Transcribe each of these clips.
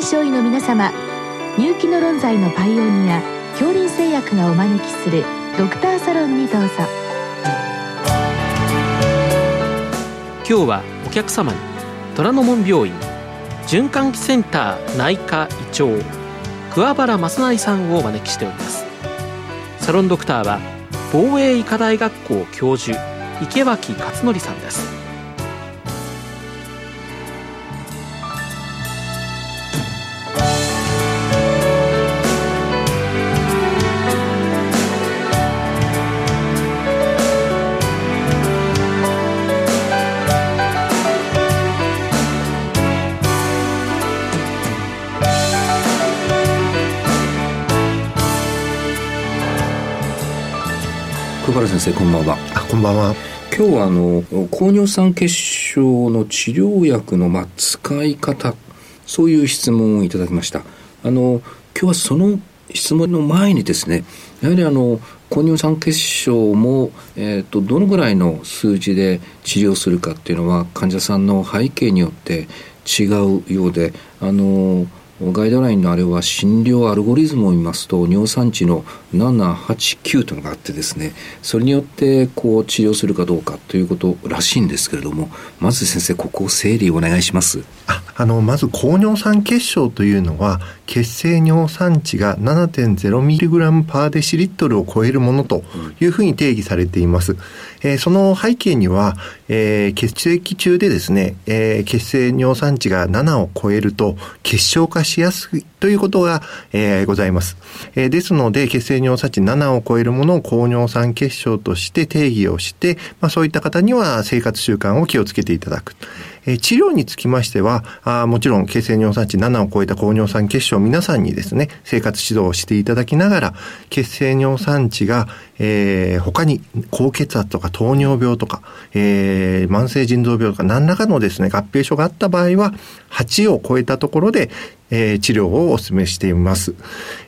臨床医の皆様入気の論剤のパイオニア恐林製薬がお招きするドクターサロンにどうぞ。今日はお客様に虎ノ門病院循環器センター内科医長桑原正成さんをお招きしております。サロンドクターは防衛医科大学校教授池脇勝則さんです。久原先生こんばんは。あこんばんは。今日はあの高尿酸血症の治療薬のまあ使い方そういう質問をいただきました。あの今日はその質問の前にですねやはりあの高尿酸血症も、えーと、どのぐらいの数字で治療するかっていうのは患者さんの背景によって違うようであのガイドラインのあれは診療アルゴリズムを見ますと尿酸値の789というのがあってですねそれによってこう治療するかどうかということらしいんですけれどもまず先生ここを整理お願いします。ああのまず高尿酸血症というのは血清尿酸値が 7.0mg パーデシリットルを超えるものというふうに定義されています、えー、その背景には、えー、血液中でですね、えー、血清尿酸値が7を超えると結晶化しやすいということが、えー、ございます。えー、ですので、血清尿酸値7を超えるものを高尿酸血症として定義をして、まあ、そういった方には生活習慣を気をつけていただく。治療につきましてはあ、もちろん血清尿酸値7を超えた高尿酸血症皆さんにですね、生活指導をしていただきながら、血清尿酸値が、えー、他に高血圧とか糖尿病とか、えー、慢性腎臓病とか何らかのですね、合併症があった場合は、8を超えたところで、えー、治療をお勧めしています。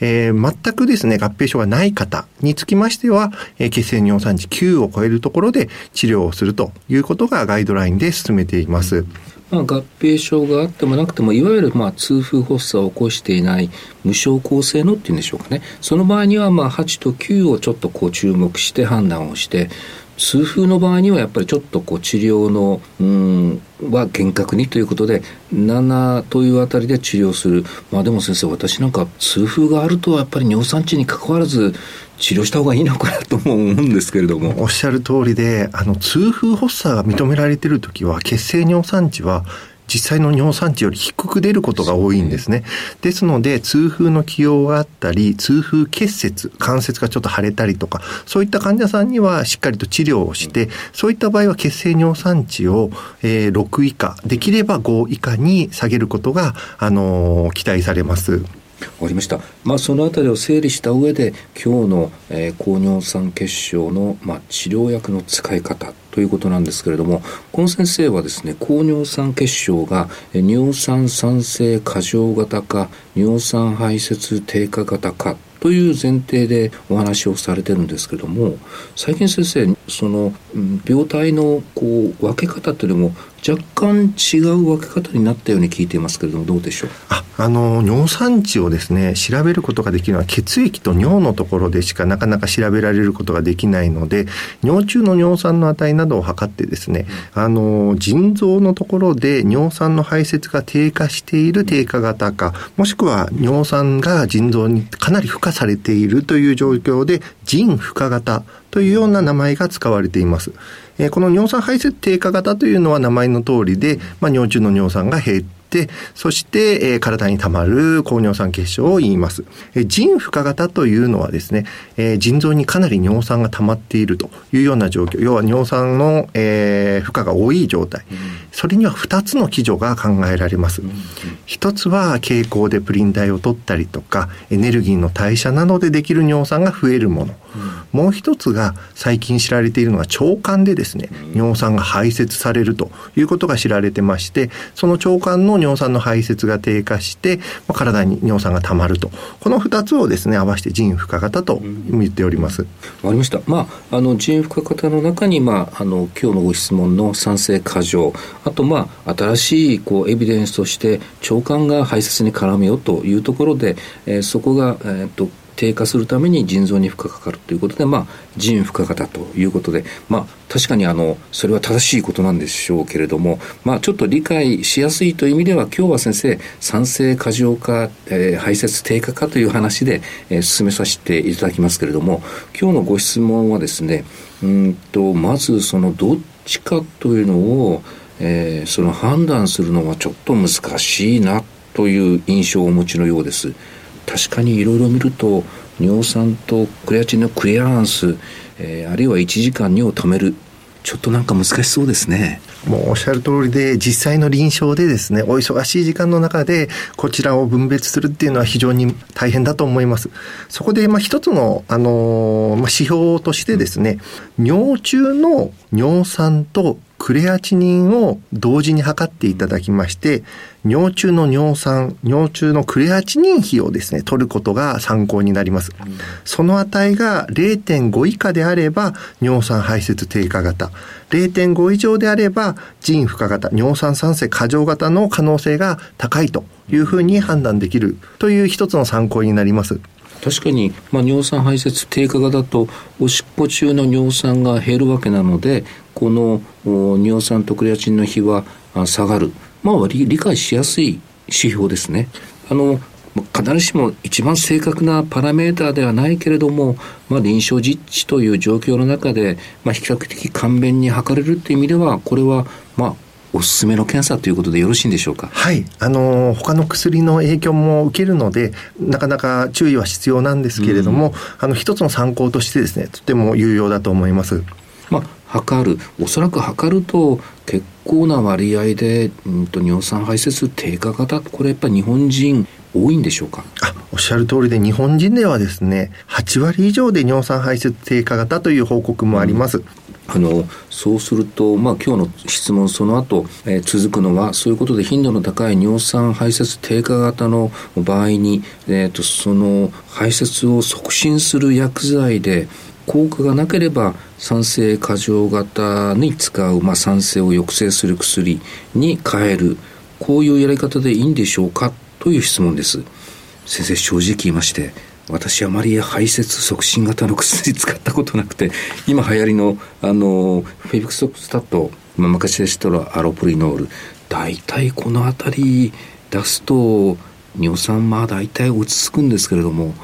えー、全くですね、合併症がない方につきましては、えー、血清尿酸値9を超えるところで治療をするということがガイドラインで進めています。まあ、合併症があってもなくてもいわゆるまあ痛風発作を起こしていない無症候性のっていうんでしょうかねその場合にはまあ8と9をちょっとこう注目して判断をして痛風の場合にはやっぱりちょっとこう治療のうんは厳格にということで7というあたりで治療する。まあでも先生私なんか痛風があるとはやっぱり尿酸値に関わらず治療した方がいいのかなとも思うんですけれども。おっしゃる通りであの痛風発作が認められている時は血清尿酸値は実際の尿酸値より低く出ることが多いんですね。ですので、痛風の起用があったり、痛風結節、関節がちょっと腫れたりとか、そういった患者さんにはしっかりと治療をして、そういった場合は血清尿酸値を、えー、6以下、できれば5以下に下げることが、あのー、期待されます。わかりました。まあ、そのあたりを整理した上で、今日の、えー、高尿酸血症の、まあ、治療薬の使い方ということなんですけれども、この先生はですね、高尿酸血症が尿酸酸性過剰型か、尿酸排泄低下型かという前提でお話をされてるんですけども最近先生その病態のこう分け方っていうのも若干違う分け方になったように聞いていますけれどもどうでしょう？ああの尿酸値をですね調べることができるのは血液と尿のところでしかなかなか調べられることができないので尿中の尿酸の値などを測ってですね、うん、あの腎臓のところで尿酸の排泄が低下している低下型かもしくは尿酸が腎臓にかなり負荷されているという状況で腎負荷型というような名前が使われています。えこの尿酸排泄低下型というのは名前の通りで、まあ、尿中の尿酸が減って、そして、えー、体に溜まる高尿酸血症を言います。えー、腎負荷型というのはですね、えー、腎臓にかなり尿酸が溜まっているというような状況、要は尿酸の、えー、負荷が多い状態。うん、それには2つの基準が考えられます。一つは傾向でプリン体を取ったりとか、エネルギーの代謝などでできる尿酸が増えるもの。もう一つが最近知られているのが腸管でですね、尿酸が排泄されるということが知られてまして、その腸管のの尿酸の排泄が低下して、まあ、体に尿酸がたまるとこの2つをですね合わせて腎負荷型と言っております。わ、かりました。まああの腎負荷型の中にまああの今日のご質問の酸性過剰あとまあ新しいこうエビデンスとして腸管が排泄に絡むよというところで、えー、そこがえっ、と低下するために腎臓に負荷がかかるということで、まあ、腎負荷型ということで、まあ、確かにあの、それは正しいことなんでしょうけれども、まあ、ちょっと理解しやすいという意味では、今日は先生、酸性過剰化、えー、排泄低下化という話で、えー、進めさせていただきますけれども、今日のご質問はですね、うんと、まずそのどっちかというのを、えー、その判断するのはちょっと難しいなという印象をお持ちのようです。確かにいろいろ見ると尿酸とクレアチンのクリアランス、えー、あるいは1時間尿を止めるちょっとなんか難しそうですね。もうおっしゃる通りで、実際の臨床でですね、お忙しい時間の中で、こちらを分別するっていうのは非常に大変だと思います。そこで、まあ、一つの、あのー、ま、指標としてですね、尿中の尿酸とクレアチニンを同時に測っていただきまして、尿中の尿酸、尿中のクレアチニン比をですね、取ることが参考になります。その値が0.5以下であれば、尿酸排泄低下型。0.5以上であれば、腎負荷型、尿酸酸性過剰型の可能性が高いというふうに判断できるという一つの参考になります。確かに、まあ、尿酸排泄低下型とおしっこ中の尿酸が減るわけなのでこの尿酸とクレアチンの比は下がる、まあ、理解しやすい指標ですね。あの必ずしも一番正確なパラメーターではないけれども、まあ、臨床実地という状況の中で、まあ、比較的簡便に測れるという意味ではこれはまあおすすめの検査ということでよろしいんでしょうか？はい。あの、他の薬の影響も受けるので、なかなか注意は必要なんですけれども、うん、あの、一つの参考としてですね、とても有用だと思います。まあ、測る。おそらく測ると、結構な割合で、うんと、尿酸排泄低下型、これやっぱり日本人多いんでしょうか？あおっしゃる通りで日本人ではですね8割以上で尿酸排泄低下型という報告もあります、うん。あのそうすると、まあ、今日の質問その後、えー、続くのはそういうことで頻度の高い尿酸排泄低下型の場合に、えーと、その排泄を促進する薬剤で効果がなければ酸性過剰型に使う、まあ、酸性を抑制する薬に変える。こういうやり方でいいんでしょうかという質問です。先生正直言いまして私あまり排泄促進型の薬使ったことなくて今流行りのあのフェビクソプスタット、まあ、昔でしたらアロプリノール。大体この辺り出すと尿酸まあ大体落ち着くんですけれども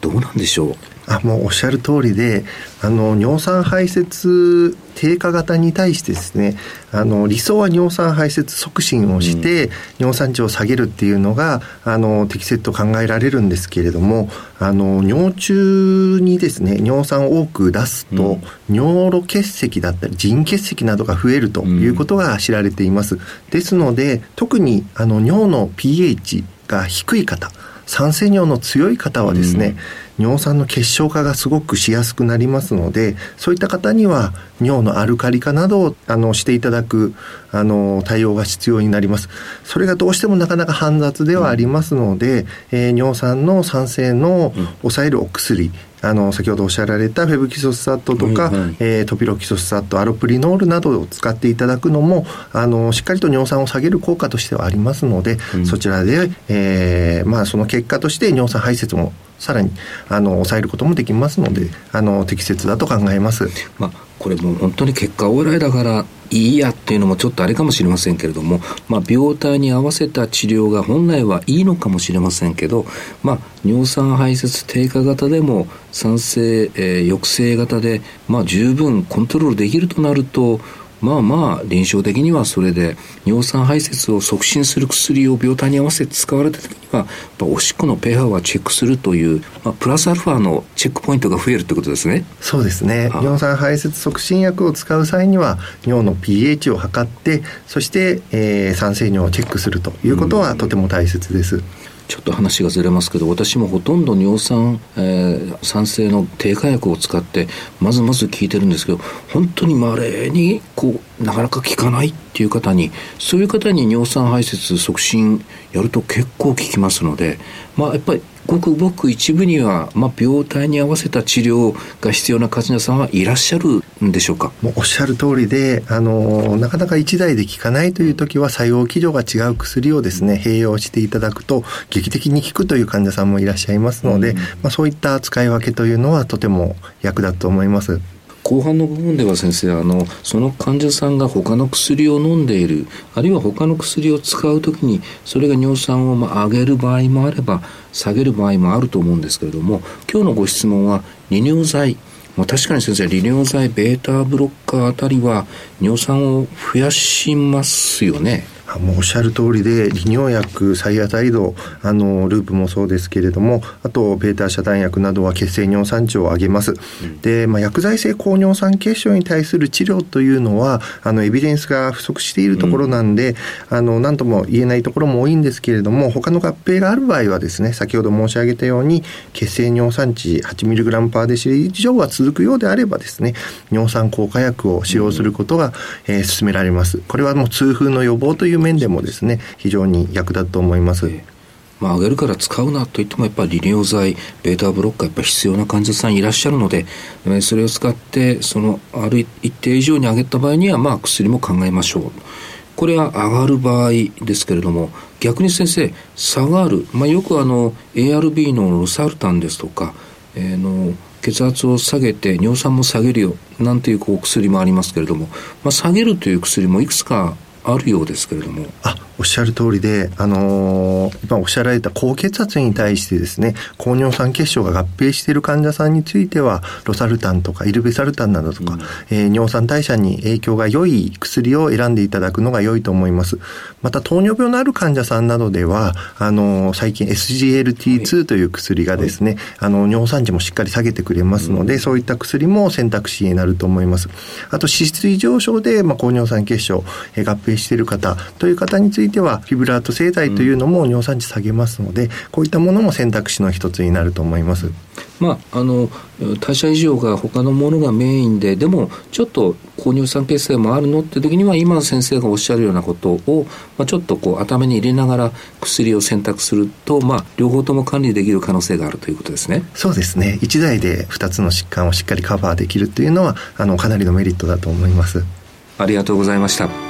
どうなんでしょう？あもうおっしゃる通りであの尿酸排泄低下型に対してですねあの理想は尿酸排泄促進をして、うん、尿酸値を下げるっていうのがあの適切と考えられるんですけれどもあの尿中にですね尿酸を多く出すと、うん、尿路結石だったり腎結石などが増えるということが知られています。ですので特にあの尿の pH が低い方酸性尿の強い方はですね、うん、尿酸の結晶化がすごくしやすくなりますのでそういった方には尿のアルカリ化などをあのしていただくあの対応が必要になります。それがどうしてもなかなか煩雑ではありますので、うん、えー、尿酸の酸性の抑えるお薬、あの先ほどおっしゃられたフェブキソスサットとか、はいはい、えー、トピロキソスサットアロプリノールなどを使っていただくのもあのしっかりと尿酸を下げる効果としてはありますので、うん、そちらで、えーまあ、その結果として尿酸排泄もさらにあの抑えることもできますのであの適切だと考えます。まあ、これも本当に結果往来だからいいやっていうのもちょっとあれかもしれませんけれども、まあ、病態に合わせた治療が本来はいいのかもしれませんけど、まあ、尿酸排泄低下型でも酸性、えー、抑制型で、まあ、十分コントロールできるとなるとまあまあ臨床的にはそれで尿酸排泄を促進する薬を病態に合わせて使われた時にはおしっこの pH はチェックするという、まあ、プラスアルファのチェックポイントが増えるってことですね。そうですね。尿酸排泄促進薬を使う際には尿の pH を測ってそして、えー、酸性尿をチェックするということはとても大切です、うんちょっと話がずれますけど私もほとんど尿酸、えー、酸性の低下薬を使ってまずまず効いてるんですけど本当にまれにこうなかなか効かないっていう方にそういう方に尿酸排泄促進やると結構効きますのでまあやっぱりごくごく一部には、まあ、病態に合わせた治療が必要な患者さんはいらっしゃるんでしょうか？もうおっしゃる通りであのなかなか1台で効かないという時は作用基準が違う薬をですね併用していただくと劇的に効くという患者さんもいらっしゃいますので、うん、まあ、そういった使い分けというのはとても役立つと思います。後半の部分では先生あのその患者さんが他の薬を飲んでいるあるいは他の薬を使う時にそれが尿酸をま上げる場合もあれば下げる場合もあると思うんですけれども今日のご質問は利尿剤。まあ、確かに先生利尿剤ベータブロッカーあたりは尿酸を増やしますよね。もうおっしゃる通りで利尿薬サイアタイドあのループもそうですけれどもあとベータ遮断薬などは血清尿酸値を上げます、うん、で、まあ、薬剤性高尿酸血症に対する治療というのはあのエビデンスが不足しているところなんで、うん、あの何とも言えないところも多いんですけれども他の合併がある場合はですね先ほど申し上げたように血清尿酸値 8mg パーデシリ以上が続くようであればですね尿酸効果薬を使用することが、うん、えー、進められます。これはもう痛風の予防という面でもですね。非常に役立つと思います。まあ、上げるから使うなといってもやっぱり利尿剤ベータブロッカーやっぱ必要な患者さんいらっしゃるのでそれを使ってそのある一定以上に上げた場合にはまあ薬も考えましょう。これは上がる場合ですけれども逆に先生下がる、まあ、よくあの ARB のロサルタンですとか、えー、の血圧を下げて尿酸も下げるよなんていうこう薬もありますけれども、まあ、下げるという薬もいくつかあるようですけれども。あおっしゃる通りで、あのー、今おっしゃられた高血圧に対してですね、高尿酸血症が合併している患者さんについては、ロサルタンとかイルベサルタンなどとか、うん、えー、尿酸代謝に影響が良い薬を選んでいただくのが良いと思います。また、糖尿病のある患者さんなどでは、あのー、最近 SGLT2 という薬がですね、はい、あの、尿酸値もしっかり下げてくれますので、うん、そういった薬も選択肢になると思います。あと、脂質異常症で、まあ、高尿酸血症、えー、合併している方という方についてはフィブラート製剤というのも尿酸値下げますので、こういったものも選択肢の一つになると思います。まあ、あの代謝異常が他のものがメインででもちょっと高乳酸血性もあるのって時には今先生がおっしゃるようなことを、まあ、ちょっとこう頭に入れながら薬を選択すると、まあ、両方とも管理できる可能性があるということですね。そうですね1台で2つの疾患をしっかりカバーできるというのはあのかなりのメリットだと思います。ありがとうございました。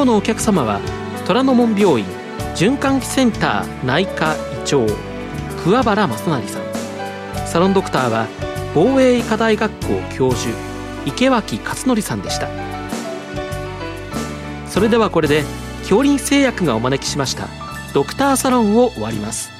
今日のお客様は虎ノ門病院循環器センター内科医長桑原正成さん。サロンドクターは防衛医科大学校教授池脇勝則さんでした。それではこれで恐林製薬がお招きしましたドクターサロンを終わります。